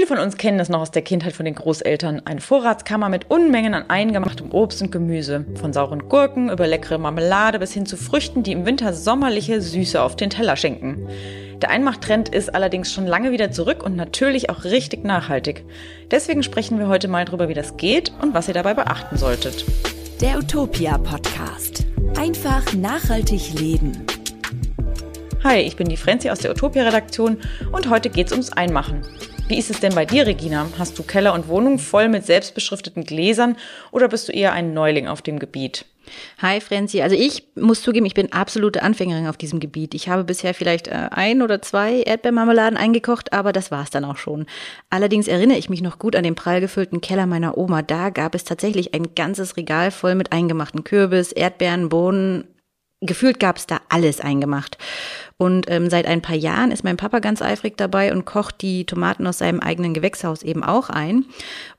Viele von uns kennen das noch aus der Kindheit von den Großeltern. Eine Vorratskammer mit Unmengen an eingemachtem Obst und Gemüse. Von sauren Gurken über leckere Marmelade bis hin zu Früchten, die im Winter sommerliche Süße auf den Teller schenken. Der Einmachtrend ist allerdings schon lange wieder zurück und natürlich auch richtig nachhaltig. Deswegen sprechen wir heute mal darüber, wie das geht und was ihr dabei beachten solltet. Der Utopia Podcast. Einfach nachhaltig leben. Hi, ich bin die Frenzi aus der Utopia Redaktion und heute geht's ums Einmachen. Wie ist es denn bei dir, Regina? Hast du Keller und Wohnung voll mit selbstbeschrifteten Gläsern oder bist du eher ein Neuling auf dem Gebiet? Hi Franzi, also ich muss zugeben, ich bin absolute Anfängerin auf diesem Gebiet. Ich habe bisher vielleicht äh, ein oder zwei Erdbeermarmeladen eingekocht, aber das war's dann auch schon. Allerdings erinnere ich mich noch gut an den prall gefüllten Keller meiner Oma. Da gab es tatsächlich ein ganzes Regal voll mit eingemachten Kürbis, Erdbeeren, Bohnen, gefühlt gab es da alles eingemacht. Und ähm, seit ein paar Jahren ist mein Papa ganz eifrig dabei und kocht die Tomaten aus seinem eigenen Gewächshaus eben auch ein.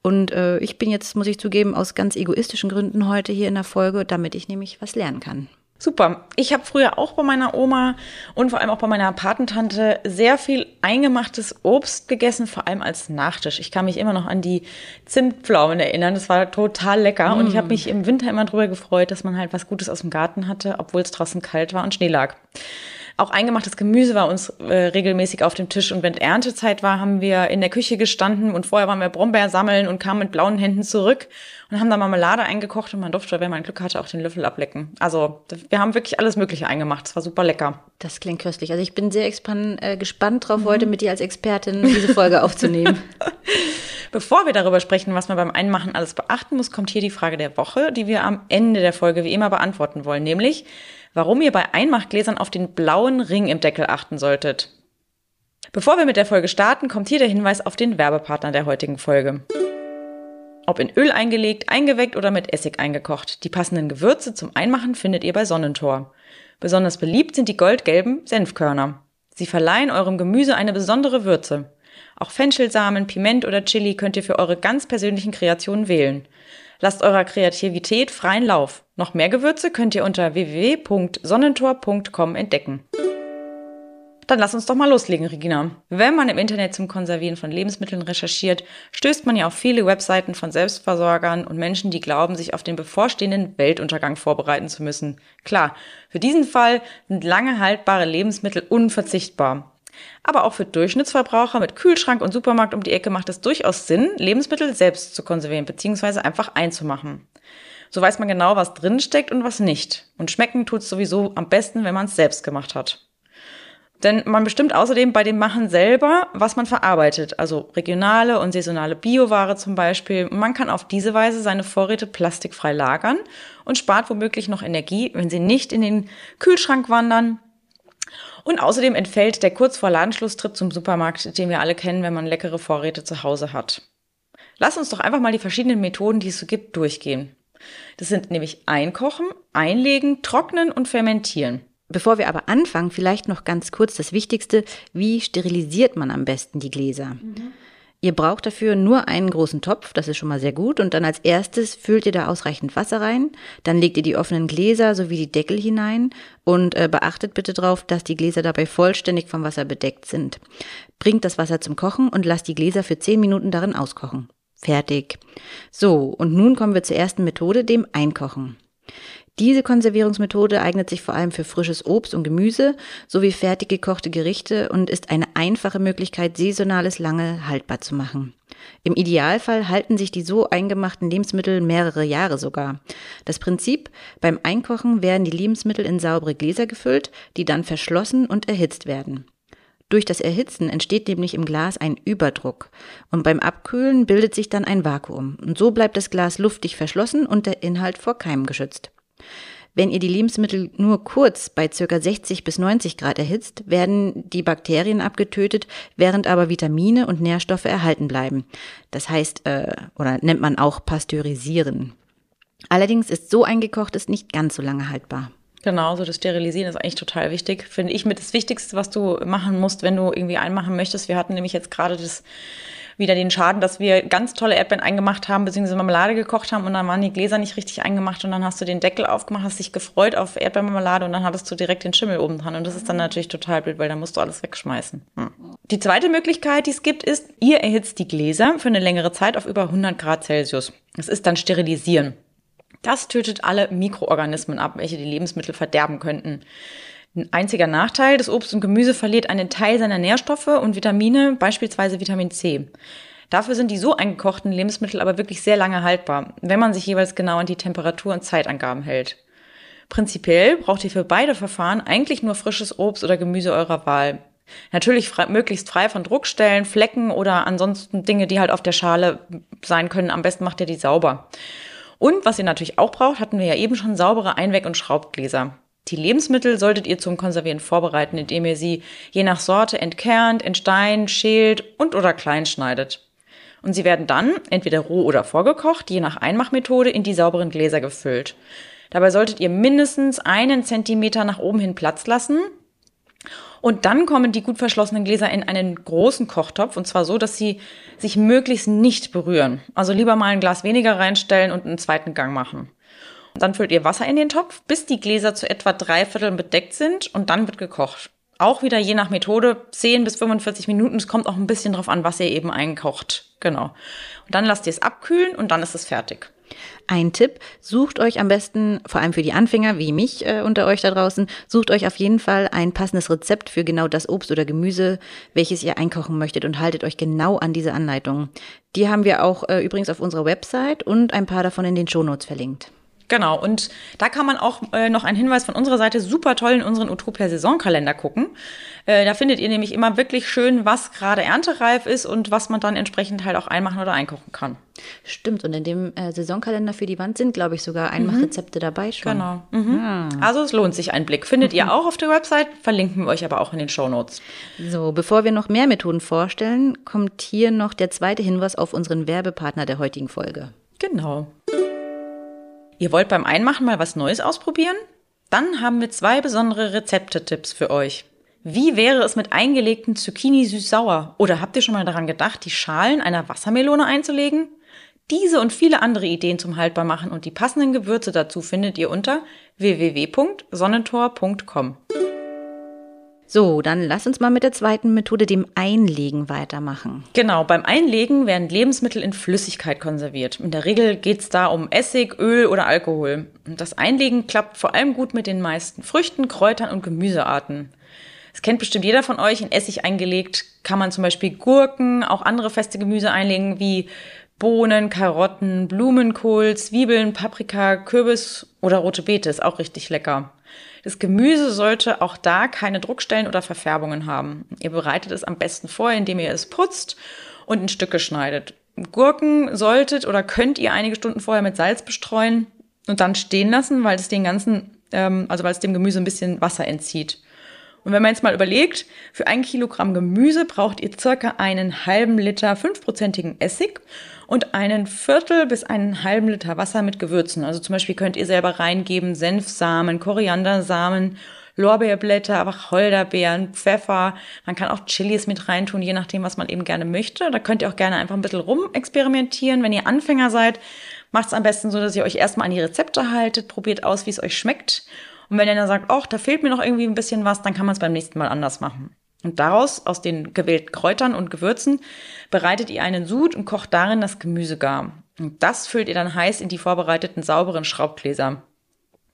Und äh, ich bin jetzt, muss ich zugeben, aus ganz egoistischen Gründen heute hier in der Folge, damit ich nämlich was lernen kann. Super. Ich habe früher auch bei meiner Oma und vor allem auch bei meiner Patentante sehr viel eingemachtes Obst gegessen, vor allem als Nachtisch. Ich kann mich immer noch an die Zimtpflaumen erinnern. Das war total lecker. Mm. Und ich habe mm. mich im Winter immer darüber gefreut, dass man halt was Gutes aus dem Garten hatte, obwohl es draußen kalt war und Schnee lag. Auch eingemachtes Gemüse war uns äh, regelmäßig auf dem Tisch. Und wenn Erntezeit war, haben wir in der Küche gestanden und vorher waren wir Brombeer sammeln und kamen mit blauen Händen zurück und haben da Marmelade eingekocht und man durfte, wenn man Glück hatte, auch den Löffel ablecken. Also wir haben wirklich alles Mögliche eingemacht. Es war super lecker. Das klingt köstlich. Also ich bin sehr äh, gespannt drauf, mhm. heute mit dir als Expertin diese Folge aufzunehmen. Bevor wir darüber sprechen, was man beim Einmachen alles beachten muss, kommt hier die Frage der Woche, die wir am Ende der Folge wie immer beantworten wollen, nämlich warum ihr bei Einmachgläsern auf den blauen Ring im Deckel achten solltet. Bevor wir mit der Folge starten, kommt hier der Hinweis auf den Werbepartner der heutigen Folge. Ob in Öl eingelegt, eingeweckt oder mit Essig eingekocht, die passenden Gewürze zum Einmachen findet ihr bei Sonnentor. Besonders beliebt sind die goldgelben Senfkörner. Sie verleihen eurem Gemüse eine besondere Würze. Auch Fenchelsamen, Piment oder Chili könnt ihr für eure ganz persönlichen Kreationen wählen. Lasst eurer Kreativität freien Lauf. Noch mehr Gewürze könnt ihr unter www.sonnentor.com entdecken. Dann lass uns doch mal loslegen, Regina. Wenn man im Internet zum Konservieren von Lebensmitteln recherchiert, stößt man ja auf viele Webseiten von Selbstversorgern und Menschen, die glauben, sich auf den bevorstehenden Weltuntergang vorbereiten zu müssen. Klar, für diesen Fall sind lange haltbare Lebensmittel unverzichtbar. Aber auch für Durchschnittsverbraucher mit Kühlschrank und Supermarkt um die Ecke macht es durchaus Sinn, Lebensmittel selbst zu konservieren bzw. einfach einzumachen. So weiß man genau, was drinsteckt und was nicht. Und schmecken tut es sowieso am besten, wenn man es selbst gemacht hat. Denn man bestimmt außerdem bei dem Machen selber, was man verarbeitet, also regionale und saisonale Bioware zum Beispiel. Man kann auf diese Weise seine Vorräte plastikfrei lagern und spart womöglich noch Energie, wenn sie nicht in den Kühlschrank wandern, und außerdem entfällt der kurz vor Ladenschlusstritt zum Supermarkt, den wir alle kennen, wenn man leckere Vorräte zu Hause hat. Lass uns doch einfach mal die verschiedenen Methoden, die es so gibt, durchgehen. Das sind nämlich Einkochen, Einlegen, Trocknen und Fermentieren. Bevor wir aber anfangen, vielleicht noch ganz kurz das Wichtigste, wie sterilisiert man am besten die Gläser? Mhm. Ihr braucht dafür nur einen großen Topf, das ist schon mal sehr gut. Und dann als erstes füllt ihr da ausreichend Wasser rein. Dann legt ihr die offenen Gläser sowie die Deckel hinein und äh, beachtet bitte darauf, dass die Gläser dabei vollständig vom Wasser bedeckt sind. Bringt das Wasser zum Kochen und lasst die Gläser für 10 Minuten darin auskochen. Fertig. So, und nun kommen wir zur ersten Methode, dem Einkochen. Diese Konservierungsmethode eignet sich vor allem für frisches Obst und Gemüse sowie fertig gekochte Gerichte und ist eine einfache Möglichkeit, saisonales lange haltbar zu machen. Im Idealfall halten sich die so eingemachten Lebensmittel mehrere Jahre sogar. Das Prinzip, beim Einkochen werden die Lebensmittel in saubere Gläser gefüllt, die dann verschlossen und erhitzt werden. Durch das Erhitzen entsteht nämlich im Glas ein Überdruck und beim Abkühlen bildet sich dann ein Vakuum und so bleibt das Glas luftig verschlossen und der Inhalt vor Keimen geschützt. Wenn ihr die Lebensmittel nur kurz bei ca. 60 bis 90 Grad erhitzt, werden die Bakterien abgetötet, während aber Vitamine und Nährstoffe erhalten bleiben. Das heißt, äh, oder nennt man auch pasteurisieren. Allerdings ist so eingekochtes nicht ganz so lange haltbar. Genau, so das Sterilisieren ist eigentlich total wichtig. Finde ich mit das Wichtigste, was du machen musst, wenn du irgendwie einmachen möchtest. Wir hatten nämlich jetzt gerade das wieder den Schaden, dass wir ganz tolle Erdbeeren eingemacht haben, beziehungsweise Marmelade gekocht haben und dann waren die Gläser nicht richtig eingemacht und dann hast du den Deckel aufgemacht, hast dich gefreut auf Erdbeermarmelade und dann hattest du direkt den Schimmel oben dran und das ist dann natürlich total blöd, weil dann musst du alles wegschmeißen. Hm. Die zweite Möglichkeit, die es gibt, ist, ihr erhitzt die Gläser für eine längere Zeit auf über 100 Grad Celsius. Das ist dann Sterilisieren. Das tötet alle Mikroorganismen ab, welche die Lebensmittel verderben könnten. Ein einziger Nachteil, das Obst und Gemüse verliert einen Teil seiner Nährstoffe und Vitamine, beispielsweise Vitamin C. Dafür sind die so eingekochten Lebensmittel aber wirklich sehr lange haltbar, wenn man sich jeweils genau an die Temperatur- und Zeitangaben hält. Prinzipiell braucht ihr für beide Verfahren eigentlich nur frisches Obst oder Gemüse eurer Wahl. Natürlich frei, möglichst frei von Druckstellen, Flecken oder ansonsten Dinge, die halt auf der Schale sein können. Am besten macht ihr die sauber. Und was ihr natürlich auch braucht, hatten wir ja eben schon saubere Einweg- und Schraubgläser. Die Lebensmittel solltet ihr zum Konservieren vorbereiten, indem ihr sie je nach Sorte entkernt, entsteint, schält und oder klein schneidet. Und sie werden dann entweder roh oder vorgekocht, je nach Einmachmethode, in die sauberen Gläser gefüllt. Dabei solltet ihr mindestens einen Zentimeter nach oben hin Platz lassen. Und dann kommen die gut verschlossenen Gläser in einen großen Kochtopf und zwar so, dass sie sich möglichst nicht berühren. Also lieber mal ein Glas weniger reinstellen und einen zweiten Gang machen. Dann füllt ihr Wasser in den Topf, bis die Gläser zu etwa drei Vierteln bedeckt sind und dann wird gekocht. Auch wieder je nach Methode 10 bis 45 Minuten. Es kommt auch ein bisschen drauf an, was ihr eben einkocht. Genau. Und dann lasst ihr es abkühlen und dann ist es fertig. Ein Tipp, sucht euch am besten, vor allem für die Anfänger wie mich äh, unter euch da draußen, sucht euch auf jeden Fall ein passendes Rezept für genau das Obst oder Gemüse, welches ihr einkochen möchtet und haltet euch genau an diese Anleitungen. Die haben wir auch äh, übrigens auf unserer Website und ein paar davon in den Shownotes verlinkt. Genau, und da kann man auch äh, noch einen Hinweis von unserer Seite super toll in unseren Utopia Saisonkalender gucken. Äh, da findet ihr nämlich immer wirklich schön, was gerade erntereif ist und was man dann entsprechend halt auch einmachen oder einkochen kann. Stimmt, und in dem äh, Saisonkalender für die Wand sind, glaube ich, sogar Einmachrezepte mhm. dabei schon. Genau. Mhm. Ah. Also es lohnt sich ein Blick. Findet ihr auch auf der Website, verlinken wir euch aber auch in den Show Notes. So, bevor wir noch mehr Methoden vorstellen, kommt hier noch der zweite Hinweis auf unseren Werbepartner der heutigen Folge. Genau. Ihr wollt beim Einmachen mal was Neues ausprobieren? Dann haben wir zwei besondere Rezeptetipps für euch. Wie wäre es mit eingelegten Zucchini süß-sauer? Oder habt ihr schon mal daran gedacht, die Schalen einer Wassermelone einzulegen? Diese und viele andere Ideen zum Haltbarmachen und die passenden Gewürze dazu findet ihr unter www.sonnentor.com. So, dann lass uns mal mit der zweiten Methode, dem Einlegen, weitermachen. Genau, beim Einlegen werden Lebensmittel in Flüssigkeit konserviert. In der Regel geht es da um Essig, Öl oder Alkohol. Und das Einlegen klappt vor allem gut mit den meisten Früchten, Kräutern und Gemüsearten. Es kennt bestimmt jeder von euch, in Essig eingelegt kann man zum Beispiel Gurken, auch andere feste Gemüse einlegen, wie Bohnen, Karotten, Blumenkohl, Zwiebeln, Paprika, Kürbis oder rote Beete, ist auch richtig lecker. Das Gemüse sollte auch da keine Druckstellen oder Verfärbungen haben. Ihr bereitet es am besten vor, indem ihr es putzt und in Stücke schneidet. Gurken solltet oder könnt ihr einige Stunden vorher mit Salz bestreuen und dann stehen lassen, weil es den ganzen, ähm, also weil es dem Gemüse ein bisschen Wasser entzieht. Und wenn man jetzt mal überlegt, für ein Kilogramm Gemüse braucht ihr circa einen halben Liter fünfprozentigen Essig und einen Viertel bis einen halben Liter Wasser mit Gewürzen. Also zum Beispiel könnt ihr selber reingeben Senfsamen, Koriandersamen, Lorbeerblätter, Wacholderbeeren, Pfeffer. Man kann auch Chilis mit reintun, je nachdem, was man eben gerne möchte. Da könnt ihr auch gerne einfach ein bisschen rumexperimentieren. Wenn ihr Anfänger seid, macht es am besten so, dass ihr euch erstmal an die Rezepte haltet, probiert aus, wie es euch schmeckt. Und wenn ihr dann sagt, ach, da fehlt mir noch irgendwie ein bisschen was, dann kann man es beim nächsten Mal anders machen. Und daraus, aus den gewählten Kräutern und Gewürzen, bereitet ihr einen Sud und kocht darin das Gemüse gar. Und das füllt ihr dann heiß in die vorbereiteten sauberen Schraubgläser.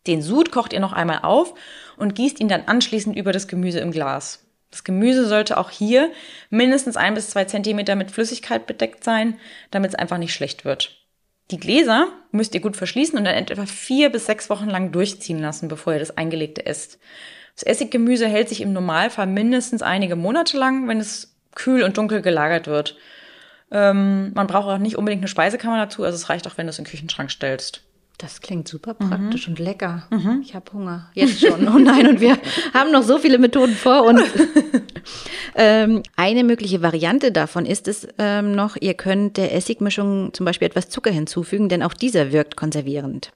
Den Sud kocht ihr noch einmal auf und gießt ihn dann anschließend über das Gemüse im Glas. Das Gemüse sollte auch hier mindestens ein bis zwei Zentimeter mit Flüssigkeit bedeckt sein, damit es einfach nicht schlecht wird. Die Gläser müsst ihr gut verschließen und dann etwa vier bis sechs Wochen lang durchziehen lassen, bevor ihr das eingelegte esst. Das Essiggemüse hält sich im Normalfall mindestens einige Monate lang, wenn es kühl und dunkel gelagert wird. Ähm, man braucht auch nicht unbedingt eine Speisekammer dazu, also es reicht auch, wenn du es in den Küchenschrank stellst. Das klingt super praktisch mhm. und lecker. Mhm. Ich habe Hunger. Jetzt schon. Oh nein, und wir haben noch so viele Methoden vor uns. ähm, eine mögliche Variante davon ist es ähm, noch, ihr könnt der Essigmischung zum Beispiel etwas Zucker hinzufügen, denn auch dieser wirkt konservierend.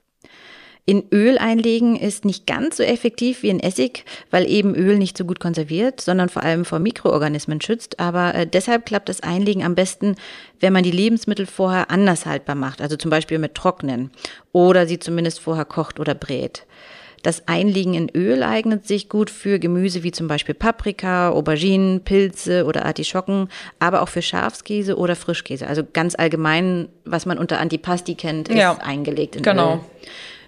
In Öl einlegen ist nicht ganz so effektiv wie in Essig, weil eben Öl nicht so gut konserviert, sondern vor allem vor Mikroorganismen schützt. Aber äh, deshalb klappt das Einlegen am besten, wenn man die Lebensmittel vorher anders haltbar macht, also zum Beispiel mit Trocknen oder sie zumindest vorher kocht oder brät. Das Einlegen in Öl eignet sich gut für Gemüse wie zum Beispiel Paprika, Auberginen, Pilze oder Artischocken, aber auch für Schafskäse oder Frischkäse. Also ganz allgemein, was man unter Antipasti kennt, ist ja, eingelegt in genau. Öl.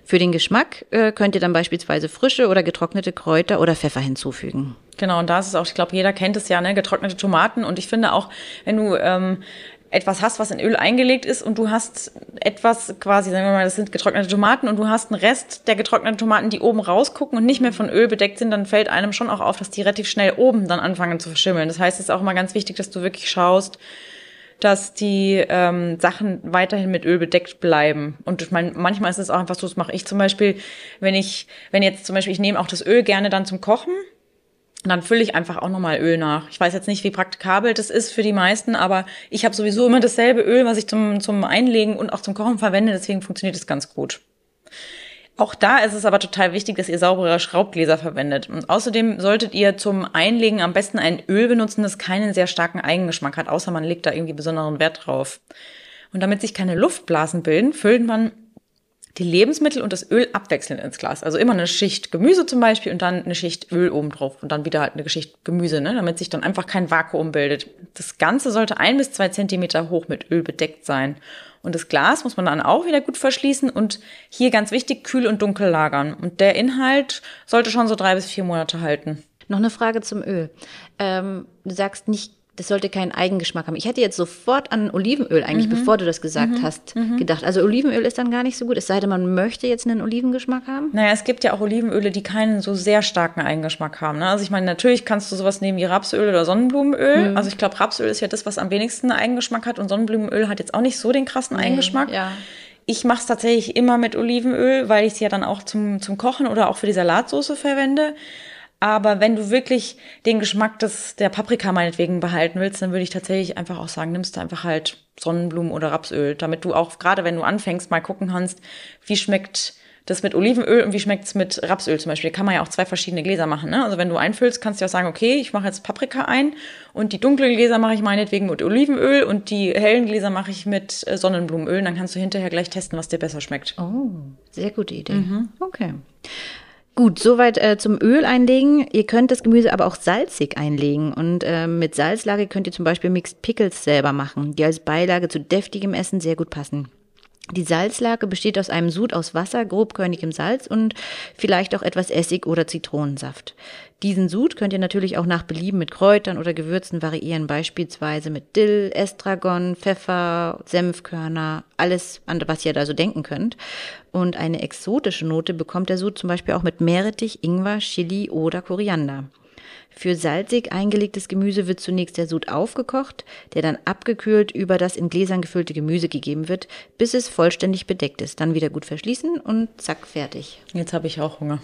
Für den Geschmack äh, könnt ihr dann beispielsweise frische oder getrocknete Kräuter oder Pfeffer hinzufügen. Genau, und da ist es auch, ich glaube, jeder kennt es ja, ne, getrocknete Tomaten. Und ich finde auch, wenn du ähm, etwas hast, was in Öl eingelegt ist und du hast etwas quasi, sagen wir mal, das sind getrocknete Tomaten und du hast einen Rest der getrockneten Tomaten, die oben rausgucken und nicht mehr von Öl bedeckt sind, dann fällt einem schon auch auf, dass die relativ schnell oben dann anfangen zu verschimmeln. Das heißt, es ist auch immer ganz wichtig, dass du wirklich schaust, dass die ähm, Sachen weiterhin mit Öl bedeckt bleiben. Und ich meine, manchmal ist es auch einfach so, das mache ich zum Beispiel, wenn ich, wenn jetzt zum Beispiel, ich nehme auch das Öl gerne dann zum Kochen und dann fülle ich einfach auch nochmal Öl nach. Ich weiß jetzt nicht, wie praktikabel das ist für die meisten, aber ich habe sowieso immer dasselbe Öl, was ich zum, zum Einlegen und auch zum Kochen verwende, deswegen funktioniert es ganz gut. Auch da ist es aber total wichtig, dass ihr saubere Schraubgläser verwendet. Und außerdem solltet ihr zum Einlegen am besten ein Öl benutzen, das keinen sehr starken Eigengeschmack hat, außer man legt da irgendwie besonderen Wert drauf. Und damit sich keine Luftblasen bilden, füllt man die Lebensmittel und das Öl abwechselnd ins Glas. Also immer eine Schicht Gemüse zum Beispiel und dann eine Schicht Öl oben drauf und dann wieder halt eine Schicht Gemüse, ne, damit sich dann einfach kein Vakuum bildet. Das Ganze sollte ein bis zwei Zentimeter hoch mit Öl bedeckt sein. Und das Glas muss man dann auch wieder gut verschließen und hier ganz wichtig, kühl und dunkel lagern. Und der Inhalt sollte schon so drei bis vier Monate halten. Noch eine Frage zum Öl. Ähm, du sagst nicht das sollte keinen Eigengeschmack haben. Ich hätte jetzt sofort an Olivenöl eigentlich, mhm. bevor du das gesagt mhm. hast, mhm. gedacht. Also Olivenöl ist dann gar nicht so gut, es sei denn, man möchte jetzt einen Olivengeschmack haben. Naja, es gibt ja auch Olivenöle, die keinen so sehr starken Eigengeschmack haben. Ne? Also ich meine, natürlich kannst du sowas nehmen wie Rapsöl oder Sonnenblumenöl. Mhm. Also ich glaube, Rapsöl ist ja das, was am wenigsten Eigengeschmack hat und Sonnenblumenöl hat jetzt auch nicht so den krassen nee, Eigengeschmack. Ja. Ich mache es tatsächlich immer mit Olivenöl, weil ich es ja dann auch zum, zum Kochen oder auch für die Salatsauce verwende. Aber wenn du wirklich den Geschmack des, der Paprika meinetwegen behalten willst, dann würde ich tatsächlich einfach auch sagen, nimmst du einfach halt Sonnenblumen oder Rapsöl, damit du auch, gerade wenn du anfängst, mal gucken kannst, wie schmeckt das mit Olivenöl und wie schmeckt es mit Rapsöl zum Beispiel. Kann man ja auch zwei verschiedene Gläser machen. Ne? Also wenn du einfüllst, kannst du auch sagen, okay, ich mache jetzt Paprika ein und die dunklen Gläser mache ich meinetwegen mit Olivenöl und die hellen Gläser mache ich mit äh, Sonnenblumenöl. Und dann kannst du hinterher gleich testen, was dir besser schmeckt. Oh, sehr gute Idee. Mhm. Okay. Gut, soweit äh, zum Öl einlegen. Ihr könnt das Gemüse aber auch salzig einlegen. Und äh, mit Salzlage könnt ihr zum Beispiel Mixed Pickles selber machen, die als Beilage zu deftigem Essen sehr gut passen. Die Salzlake besteht aus einem Sud aus Wasser, grobkörnigem Salz und vielleicht auch etwas Essig oder Zitronensaft. Diesen Sud könnt ihr natürlich auch nach Belieben mit Kräutern oder Gewürzen variieren, beispielsweise mit Dill, Estragon, Pfeffer, Senfkörner, alles, an was ihr da so denken könnt. Und eine exotische Note bekommt der Sud zum Beispiel auch mit Meerrettich, Ingwer, Chili oder Koriander. Für salzig eingelegtes Gemüse wird zunächst der Sud aufgekocht, der dann abgekühlt über das in Gläsern gefüllte Gemüse gegeben wird, bis es vollständig bedeckt ist. Dann wieder gut verschließen und zack, fertig. Jetzt habe ich auch Hunger.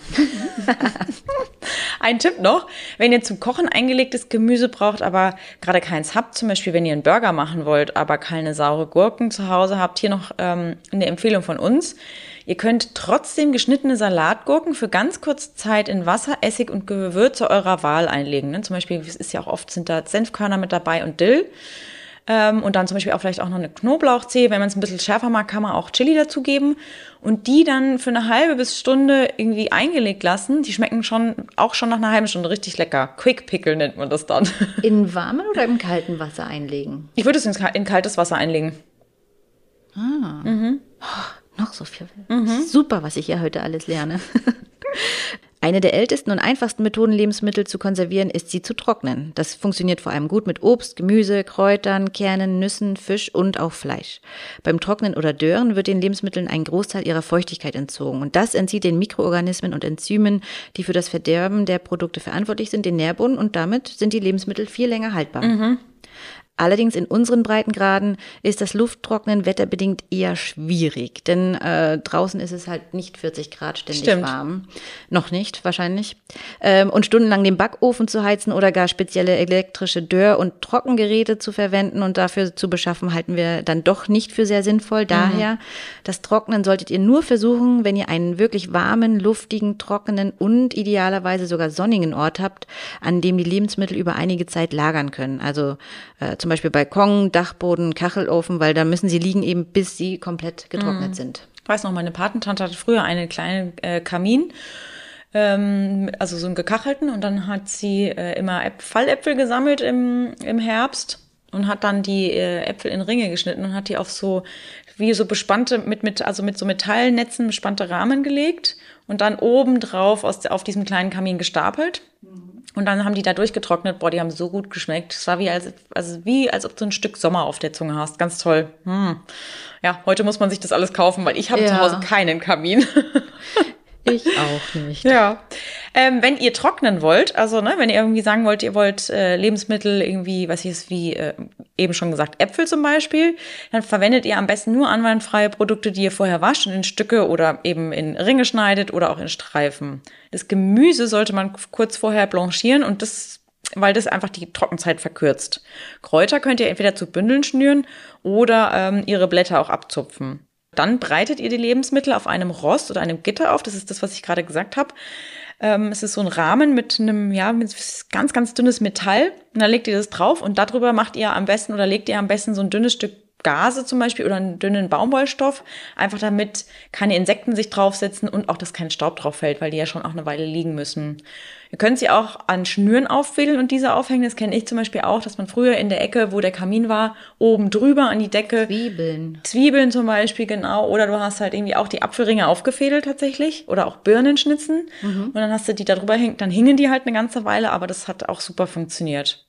Ein Tipp noch, wenn ihr zum Kochen eingelegtes Gemüse braucht, aber gerade keins habt, zum Beispiel wenn ihr einen Burger machen wollt, aber keine saure Gurken zu Hause habt, hier noch ähm, eine Empfehlung von uns. Ihr könnt trotzdem geschnittene Salatgurken für ganz kurze Zeit in Wasser, Essig und Gewürze eurer Wahl einlegen. Ne? Zum Beispiel, es ist ja auch oft, sind da Senfkörner mit dabei und Dill. Ähm, und dann zum Beispiel auch vielleicht auch noch eine Knoblauchzehe. Wenn man es ein bisschen schärfer mag, kann man auch Chili dazugeben. Und die dann für eine halbe bis Stunde irgendwie eingelegt lassen. Die schmecken schon, auch schon nach einer halben Stunde richtig lecker. Quick Pickle nennt man das dann. In warmen oder im kalten Wasser einlegen? Ich würde es in, kaltes Wasser einlegen. Ah. Mhm. Noch so viel. Mhm. Super, was ich ja heute alles lerne. Eine der ältesten und einfachsten Methoden, Lebensmittel zu konservieren, ist sie zu trocknen. Das funktioniert vor allem gut mit Obst, Gemüse, Kräutern, Kernen, Nüssen, Fisch und auch Fleisch. Beim Trocknen oder Dörren wird den Lebensmitteln ein Großteil ihrer Feuchtigkeit entzogen und das entzieht den Mikroorganismen und Enzymen, die für das Verderben der Produkte verantwortlich sind, den Nährboden und damit sind die Lebensmittel viel länger haltbar. Mhm. Allerdings in unseren Breitengraden ist das Lufttrocknen wetterbedingt eher schwierig, denn äh, draußen ist es halt nicht 40 Grad ständig Stimmt. warm. Noch nicht, wahrscheinlich. Ähm, und stundenlang den Backofen zu heizen oder gar spezielle elektrische Dörr- und Trockengeräte zu verwenden und dafür zu beschaffen, halten wir dann doch nicht für sehr sinnvoll. Daher, das Trocknen solltet ihr nur versuchen, wenn ihr einen wirklich warmen, luftigen, trockenen und idealerweise sogar sonnigen Ort habt, an dem die Lebensmittel über einige Zeit lagern können. Also äh, zum Beispiel Balkon, Dachboden, Kachelofen, weil da müssen sie liegen eben, bis sie komplett getrocknet sind. Ich weiß noch, meine Patentante hatte früher einen kleinen äh, Kamin, ähm, also so einen gekachelten, und dann hat sie äh, immer Äp Falläpfel gesammelt im, im Herbst und hat dann die äh, Äpfel in Ringe geschnitten und hat die auf so wie so bespannte mit mit also mit so Metallnetzen bespannte Rahmen gelegt und dann oben drauf aus, auf diesem kleinen Kamin gestapelt. Und dann haben die da durchgetrocknet. Boah, die haben so gut geschmeckt. Es war wie als, also wie als ob du ein Stück Sommer auf der Zunge hast. Ganz toll. Hm. Ja, heute muss man sich das alles kaufen, weil ich habe Ja. zu Hause keinen Kamin. Ich auch nicht. Ja. Ähm, wenn ihr trocknen wollt, also ne, wenn ihr irgendwie sagen wollt, ihr wollt äh, Lebensmittel irgendwie, was ist wie äh, eben schon gesagt, Äpfel zum Beispiel, dann verwendet ihr am besten nur anwandfreie Produkte, die ihr vorher wascht und in Stücke oder eben in Ringe schneidet oder auch in Streifen. Das Gemüse sollte man kurz vorher blanchieren und das weil das einfach die Trockenzeit verkürzt. Kräuter könnt ihr entweder zu Bündeln schnüren oder ähm, ihre Blätter auch abzupfen. Dann breitet ihr die Lebensmittel auf einem Rost oder einem Gitter auf. Das ist das, was ich gerade gesagt habe. Ähm, es ist so ein Rahmen mit einem, ja, mit ganz, ganz dünnes Metall. Und dann legt ihr das drauf und darüber macht ihr am besten oder legt ihr am besten so ein dünnes Stück Gase zum Beispiel oder einen dünnen Baumwollstoff, einfach damit keine Insekten sich draufsetzen und auch, dass kein Staub drauf fällt, weil die ja schon auch eine Weile liegen müssen. Ihr könnt sie auch an Schnüren aufwickeln und diese aufhängen. Das kenne ich zum Beispiel auch, dass man früher in der Ecke, wo der Kamin war, oben drüber an die Decke Zwiebeln. Zwiebeln zum Beispiel, genau. Oder du hast halt irgendwie auch die Apfelringe aufgefädelt tatsächlich. Oder auch Birnenschnitzen. Und dann hast du die da drüber hängt, dann hingen die halt eine ganze Weile, aber das hat auch super funktioniert.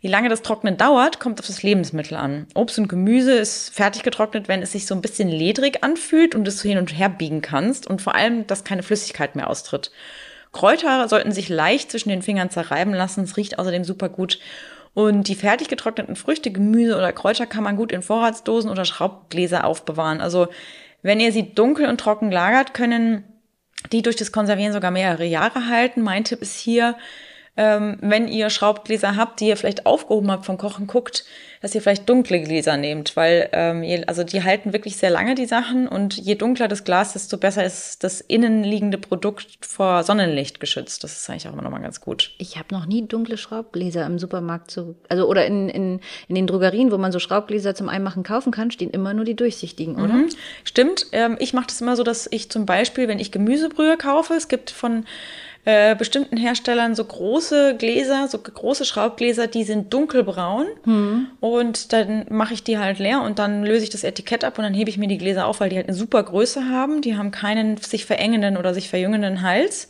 Wie lange das Trocknen dauert, kommt auf das Lebensmittel an. Obst und Gemüse ist fertig getrocknet, wenn es sich so ein bisschen ledrig anfühlt und es hin und her biegen kannst und vor allem, dass keine Flüssigkeit mehr austritt. Kräuter sollten sich leicht zwischen den Fingern zerreiben lassen. Es riecht außerdem super gut. Und die fertig getrockneten Früchte, Gemüse oder Kräuter kann man gut in Vorratsdosen oder Schraubgläser aufbewahren. Also wenn ihr sie dunkel und trocken lagert, können die durch das Konservieren sogar mehrere Jahre halten. Mein Tipp ist hier, ähm, wenn ihr Schraubgläser habt, die ihr vielleicht aufgehoben habt vom Kochen, guckt, dass ihr vielleicht dunkle Gläser nehmt, weil ähm, also die halten wirklich sehr lange die Sachen und je dunkler das Glas, desto besser ist das innen liegende Produkt vor Sonnenlicht geschützt. Das ist eigentlich auch immer nochmal ganz gut. Ich habe noch nie dunkle Schraubgläser im Supermarkt so, also oder in, in, in den Drogerien, wo man so Schraubgläser zum Einmachen kaufen kann, stehen immer nur die durchsichtigen, oder? Mhm. Stimmt. Ähm, ich mache das immer so, dass ich zum Beispiel, wenn ich Gemüsebrühe kaufe, es gibt von äh, bestimmten Herstellern so große Gläser, so große Schraubgläser, die sind dunkelbraun. Und dann mache ich die halt leer und dann löse ich das Etikett ab und dann hebe ich mir die Gläser auf, weil die halt eine super Größe haben. Die haben keinen sich verengenden oder sich verjüngenden Hals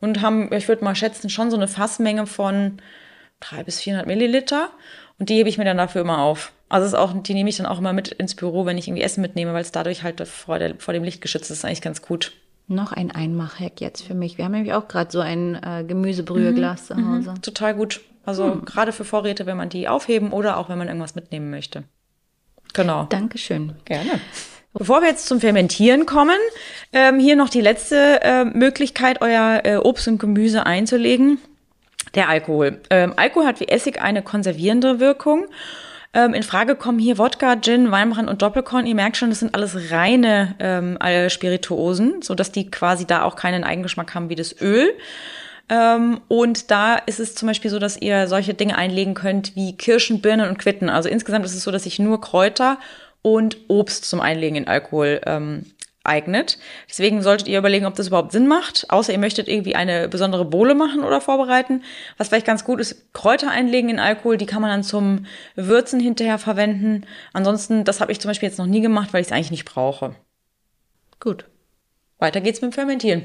und haben, ich würde mal schätzen, schon so eine Fassmenge von 300 bis 400 Milliliter. Und die hebe ich mir dann dafür immer auf. Also ist auch, die nehme ich dann auch immer mit ins Büro, wenn ich irgendwie Essen mitnehme, weil es dadurch halt vor, der, vor dem Licht geschützt ist. Das ist eigentlich ganz gut. Noch ein Einmachhack jetzt für mich. Wir haben nämlich auch gerade so ein äh, Gemüsebrüheglas zu Hause. Total gut. Also gerade für Vorräte, wenn man die aufheben oder auch wenn man irgendwas mitnehmen möchte. Genau. Dankeschön. Gerne. Bevor wir jetzt zum Fermentieren kommen, ähm, hier noch die letzte äh, Möglichkeit, euer äh, Obst und Gemüse einzulegen. Der Alkohol. Ähm, Alkohol hat wie Essig eine konservierende Wirkung. Ähm, in Frage kommen hier Wodka, Gin, Weinbrand und Doppelkorn. Ihr merkt schon, das sind alles reine ähm, äh, Spirituosen, so dass die quasi da auch keinen Eigengeschmack haben wie das Öl. Ähm, und da ist es zum Beispiel so, dass ihr solche Dinge einlegen könnt wie Kirschen, Birnen und Quitten. Also insgesamt ist es so, dass ich nur Kräuter und Obst zum Einlegen in Alkohol ähm, eignet. Deswegen solltet ihr überlegen, ob das überhaupt Sinn macht, außer ihr möchtet irgendwie eine besondere Bohle machen oder vorbereiten. Was vielleicht ganz gut ist, Kräuter einlegen in Alkohol, die kann man dann zum Würzen hinterher verwenden. Ansonsten, das habe ich zum Beispiel jetzt noch nie gemacht, weil ich es eigentlich nicht brauche. Gut. Weiter geht's mit dem Fermentieren.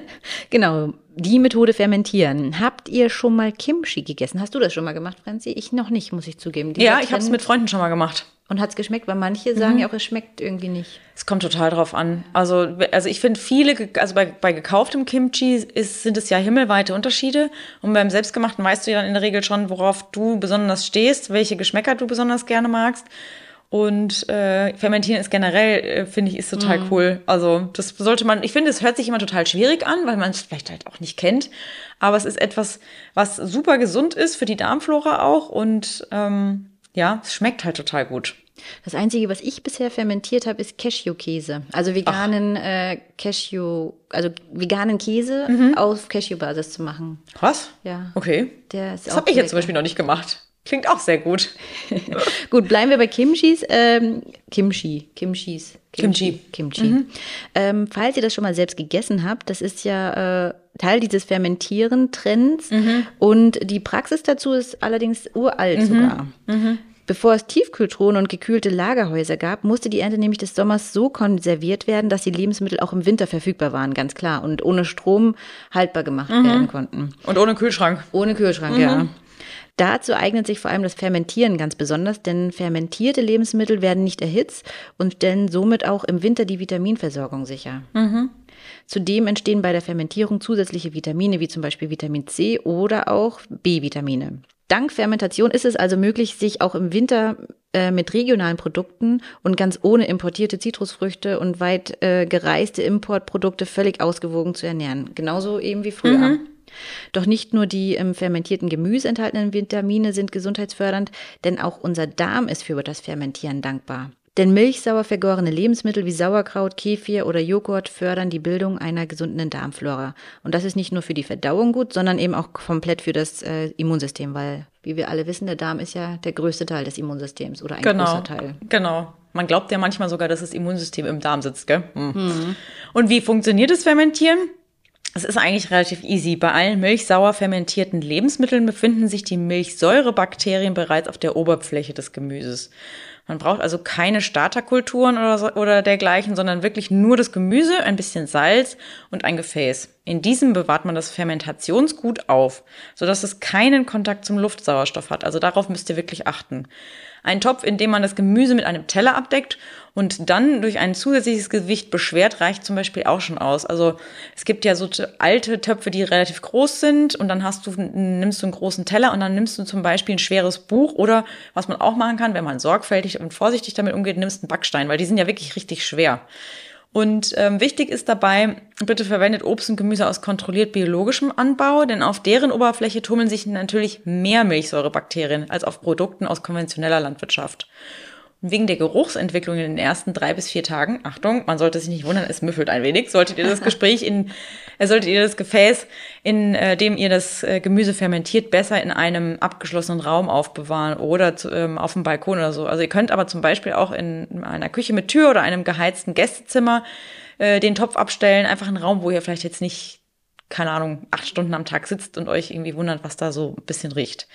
genau, die Methode fermentieren. Habt ihr schon mal Kimchi gegessen? Hast du das schon mal gemacht, Franzi? Ich noch nicht, muss ich zugeben. Dieser ja, ich habe es mit Freunden schon mal gemacht. Und hat's geschmeckt? Weil manche sagen mhm. ja auch, es schmeckt irgendwie nicht. Es kommt total drauf an. Also, also ich finde viele, also bei, bei gekauftem Kimchi ist, sind es ja himmelweite Unterschiede. Und beim selbstgemachten weißt du ja dann in der Regel schon, worauf du besonders stehst, welche Geschmäcker du besonders gerne magst. Und äh, fermentieren ist generell, äh, finde ich, ist total mhm. cool. Also das sollte man, ich finde, es hört sich immer total schwierig an, weil man es vielleicht halt auch nicht kennt. Aber es ist etwas, was super gesund ist für die Darmflora auch. Und ähm, ja, es schmeckt halt total gut. Das Einzige, was ich bisher fermentiert habe, ist Cashew-Käse. Also veganen äh, Cashew, also veganen Käse mhm. auf Cashew-Basis zu machen. Was? Ja. Okay. Der ist das habe ich jetzt zum Beispiel noch nicht gemacht. Klingt auch sehr gut. gut, bleiben wir bei Kimchis. Ähm, Kimchi, Kimchis. Kimchi. Kimchi. Mhm. Ähm, falls ihr das schon mal selbst gegessen habt, das ist ja äh, Teil dieses Fermentieren-Trends. Mhm. Und die Praxis dazu ist allerdings uralt mhm. sogar. Mhm. Bevor es Tiefkühltruhen und gekühlte Lagerhäuser gab, musste die Ernte nämlich des Sommers so konserviert werden, dass die Lebensmittel auch im Winter verfügbar waren, ganz klar, und ohne Strom haltbar gemacht mhm. werden konnten. Und ohne Kühlschrank. Ohne Kühlschrank, ja. Dazu eignet sich vor allem das Fermentieren ganz besonders, denn fermentierte Lebensmittel werden nicht erhitzt und stellen somit auch im Winter die Vitaminversorgung sicher. Mhm. Zudem entstehen bei der Fermentierung zusätzliche Vitamine wie zum Beispiel Vitamin C oder auch B-Vitamine. Dank Fermentation ist es also möglich, sich auch im Winter äh, mit regionalen Produkten und ganz ohne importierte Zitrusfrüchte und weit äh, gereiste Importprodukte völlig ausgewogen zu ernähren. Genauso eben wie früher. Mhm. Doch nicht nur die im fermentierten Gemüse enthaltenen Vitamine sind gesundheitsfördernd, denn auch unser Darm ist für das Fermentieren dankbar. Denn milchsauer vergorene Lebensmittel wie Sauerkraut, Kefir oder Joghurt fördern die Bildung einer gesunden Darmflora. Und das ist nicht nur für die Verdauung gut, sondern eben auch komplett für das äh, Immunsystem, weil, wie wir alle wissen, der Darm ist ja der größte Teil des Immunsystems oder ein genau, großer Teil. Genau. Man glaubt ja manchmal sogar, dass das Immunsystem im Darm sitzt, gell? Hm. Mhm. Und wie funktioniert das Fermentieren? Es ist eigentlich relativ easy. Bei allen milchsauer fermentierten Lebensmitteln befinden sich die Milchsäurebakterien bereits auf der Oberfläche des Gemüses. Man braucht also keine Starterkulturen oder, so, oder dergleichen, sondern wirklich nur das Gemüse, ein bisschen Salz und ein Gefäß. In diesem bewahrt man das Fermentationsgut auf, sodass es keinen Kontakt zum Luftsauerstoff hat. Also darauf müsst ihr wirklich achten. Ein Topf, in dem man das Gemüse mit einem Teller abdeckt und dann durch ein zusätzliches Gewicht beschwert, reicht zum Beispiel auch schon aus. Also es gibt ja so alte Töpfe, die relativ groß sind und dann hast du, nimmst du einen großen Teller und dann nimmst du zum Beispiel ein schweres Buch oder was man auch machen kann, wenn man sorgfältig und vorsichtig damit umgeht, nimmst einen Backstein, weil die sind ja wirklich richtig schwer. Und ähm, wichtig ist dabei, bitte verwendet Obst und Gemüse aus kontrolliert biologischem Anbau, denn auf deren Oberfläche tummeln sich natürlich mehr Milchsäurebakterien als auf Produkten aus konventioneller Landwirtschaft. Wegen der Geruchsentwicklung in den ersten drei bis vier Tagen, Achtung, man sollte sich nicht wundern, es müffelt ein wenig, solltet ihr das Gespräch in, äh, solltet ihr das Gefäß, in äh, dem ihr das äh, Gemüse fermentiert, besser in einem abgeschlossenen Raum aufbewahren oder zu, ähm, auf dem Balkon oder so. Also ihr könnt aber zum Beispiel auch in einer Küche mit Tür oder einem geheizten Gästezimmer äh, den Topf abstellen, einfach einen Raum, wo ihr vielleicht jetzt nicht keine Ahnung, acht Stunden am Tag sitzt und euch irgendwie wundert, was da so ein bisschen riecht.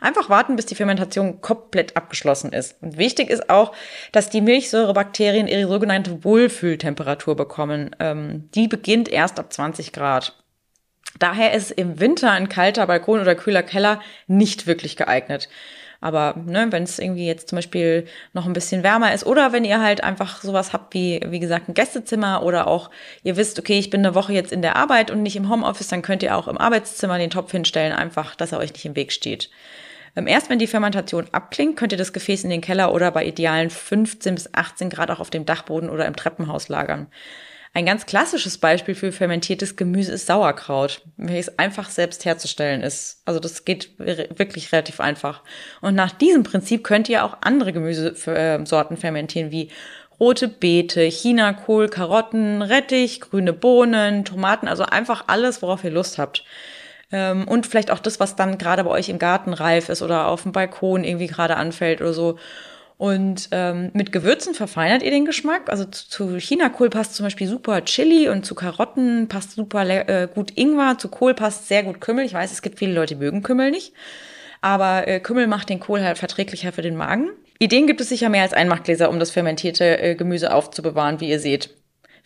Einfach warten, bis die Fermentation komplett abgeschlossen ist. Und wichtig ist auch, dass die Milchsäurebakterien ihre sogenannte Wohlfühltemperatur bekommen. Ähm, die beginnt erst ab 20 Grad. Daher ist im Winter ein kalter Balkon oder kühler Keller nicht wirklich geeignet. Aber ne, wenn es irgendwie jetzt zum Beispiel noch ein bisschen wärmer ist oder wenn ihr halt einfach sowas habt wie, wie gesagt, ein Gästezimmer oder auch ihr wisst, okay, ich bin eine Woche jetzt in der Arbeit und nicht im Homeoffice, dann könnt ihr auch im Arbeitszimmer den Topf hinstellen, einfach, dass er euch nicht im Weg steht. Ähm, erst wenn die Fermentation abklingt, könnt ihr das Gefäß in den Keller oder bei idealen 15 bis 18 Grad auch auf dem Dachboden oder im Treppenhaus lagern. Ein ganz klassisches Beispiel für fermentiertes Gemüse ist Sauerkraut, welches einfach selbst herzustellen ist. Also das geht wirklich relativ einfach. Und nach diesem Prinzip könnt ihr auch andere Gemüsesorten fermentieren, wie rote Beete, Chinakohl, Karotten, Rettich, grüne Bohnen, Tomaten, also einfach alles, worauf ihr Lust habt. Ähm, und vielleicht auch das, was dann gerade bei euch im Garten reif ist oder auf dem Balkon irgendwie gerade anfällt oder so. Und ähm, mit Gewürzen verfeinert ihr den Geschmack. Also zu, zu Chinakohl passt zum Beispiel super Chili und zu Karotten passt super äh, gut Ingwer. Zu Kohl passt sehr gut Kümmel. Ich weiß, es gibt viele Leute, die mögen Kümmel nicht. Aber äh, Kümmel macht den Kohl halt verträglicher für den Magen. Ideen gibt es sicher mehr als Einmachgläser, um das fermentierte äh, Gemüse aufzubewahren, wie ihr seht.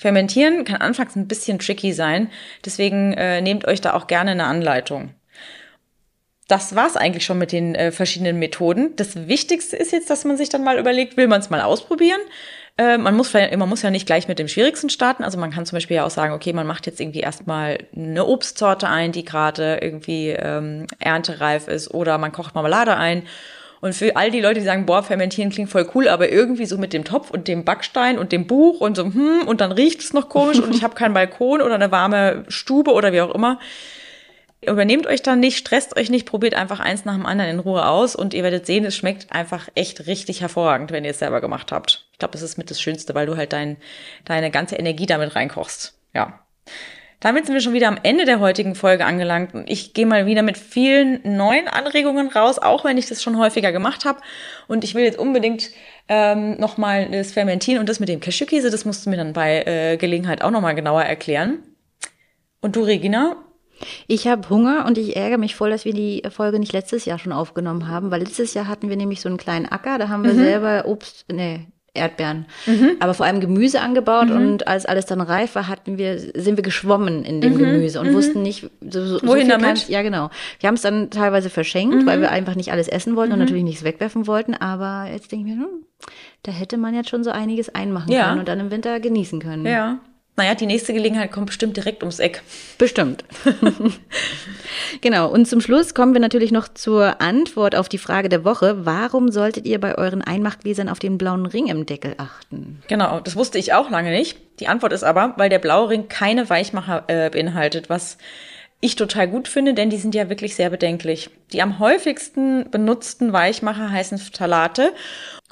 Fermentieren kann anfangs ein bisschen tricky sein, deswegen äh, nehmt euch da auch gerne eine Anleitung. Das war's eigentlich schon mit den äh, verschiedenen Methoden. Das Wichtigste ist jetzt, dass man sich dann mal überlegt, will man es mal ausprobieren? Äh, man, muss, man muss ja nicht gleich mit dem Schwierigsten starten. Also man kann zum Beispiel ja auch sagen, okay, man macht jetzt irgendwie erstmal eine Obstsorte ein, die gerade irgendwie ähm, erntereif ist, oder man kocht Marmelade ein und für all die Leute, die sagen, boah, fermentieren klingt voll cool, aber irgendwie so mit dem Topf und dem Backstein und dem Buch und so, hm, und dann riecht es noch komisch und ich habe keinen Balkon oder eine warme Stube oder wie auch immer. Übernehmt euch dann nicht, stresst euch nicht, probiert einfach eins nach dem anderen in Ruhe aus und ihr werdet sehen, es schmeckt einfach echt richtig hervorragend, wenn ihr es selber gemacht habt. Ich glaube, das ist mit das Schönste, weil du halt dein, deine ganze Energie damit reinkochst. Ja. Damit sind wir schon wieder am Ende der heutigen Folge angelangt. Ich gehe mal wieder mit vielen neuen Anregungen raus, auch wenn ich das schon häufiger gemacht habe. Und ich will jetzt unbedingt ähm, nochmal das Fermentieren und das mit dem Cashewkäse, das musst du mir dann bei äh, Gelegenheit auch nochmal genauer erklären. Und du, Regina, ich habe Hunger und ich ärgere mich voll, dass wir die Folge nicht letztes Jahr schon aufgenommen haben, weil letztes Jahr hatten wir nämlich so einen kleinen Acker, da haben wir mhm. selber Obst, nee, Erdbeeren, mhm. aber vor allem Gemüse angebaut mhm. und als alles dann reif war, hatten wir, sind wir geschwommen in dem mhm. Gemüse und mhm. wussten nicht, so, so, Wohin so damit? ja, genau. Wir haben es dann teilweise verschenkt, weil mhm. wir einfach nicht alles essen wollten und mhm. natürlich nichts wegwerfen wollten, aber jetzt denke ich mir, hm, da hätte man jetzt schon so einiges einmachen ja. können und dann im Winter genießen können. Ja. Naja, die nächste Gelegenheit kommt bestimmt direkt ums Eck. Bestimmt. genau. Und zum Schluss kommen wir natürlich noch zur Antwort auf die Frage der Woche. Warum solltet ihr bei euren Einmachgläsern auf den blauen Ring im Deckel achten? Genau, das wusste ich auch lange nicht. Die Antwort ist aber, weil der blaue Ring keine Weichmacher äh, beinhaltet, was ich total gut finde, denn die sind ja wirklich sehr bedenklich. Die am häufigsten benutzten Weichmacher heißen Phthalate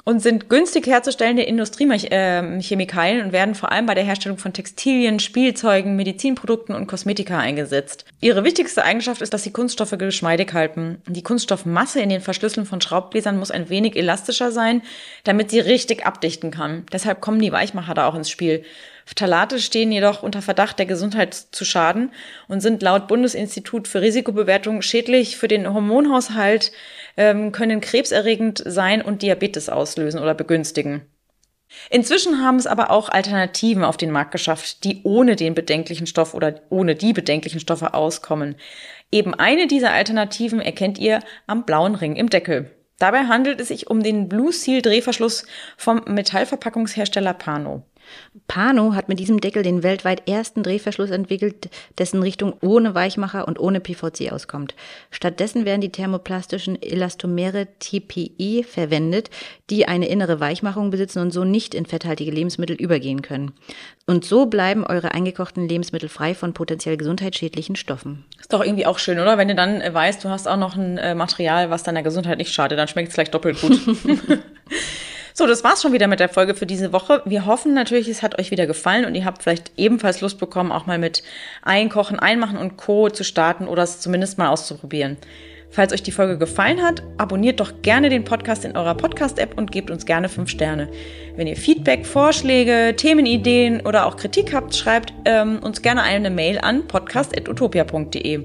und sind günstig herzustellende Industriechemikalien und werden vor allem bei der Herstellung von Textilien, Spielzeugen, Medizinprodukten und Kosmetika eingesetzt. Ihre wichtigste Eigenschaft ist, dass sie Kunststoffe geschmeidig halten. Die Kunststoffmasse in den Verschlüsseln von Schraubgläsern muss ein wenig elastischer sein, damit sie richtig abdichten kann. Deshalb kommen die Weichmacher da auch ins Spiel. Phthalate stehen jedoch unter Verdacht, der Gesundheit zu schaden und sind laut Bundesinstitut für Risikobewertung schädlich für den Hormonhaushalt, ähm, können krebserregend sein und Diabetes auslösen oder begünstigen. Inzwischen haben es aber auch Alternativen auf den Markt geschafft, die ohne den bedenklichen Stoff oder ohne die bedenklichen Stoffe auskommen. Eben eine dieser Alternativen erkennt ihr am blauen Ring im Deckel. Dabei handelt es sich um den Blue Seal Drehverschluss vom Metallverpackungshersteller Pano. Pano hat mit diesem Deckel den weltweit ersten Drehverschluss entwickelt, dessen Richtung ohne Weichmacher und ohne PVC auskommt. Stattdessen werden die thermoplastischen Elastomere TPE verwendet, die eine innere Weichmachung besitzen und so nicht in fetthaltige Lebensmittel übergehen können. Und so bleiben eure eingekochten Lebensmittel frei von potenziell gesundheitsschädlichen Stoffen. Ist doch irgendwie auch schön, oder? Wenn du dann äh, weißt, du hast auch noch ein äh, Material, was deiner Gesundheit nicht schadet, dann schmeckt es gleich doppelt gut. So, das war's schon wieder mit der Folge für diese Woche. Wir hoffen natürlich, es hat euch wieder gefallen und ihr habt vielleicht ebenfalls Lust bekommen, auch mal mit Einkochen, Einmachen und Co. zu starten oder es zumindest mal auszuprobieren. Falls euch die Folge gefallen hat, abonniert doch gerne den Podcast in eurer Podcast-App und gebt uns gerne fünf Sterne. Wenn ihr Feedback, Vorschläge, Themenideen oder auch Kritik habt, schreibt ähm, uns gerne eine Mail an podcast.utopia.de.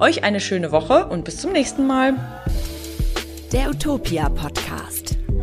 Euch eine schöne Woche und bis zum nächsten Mal. Der Utopia Podcast.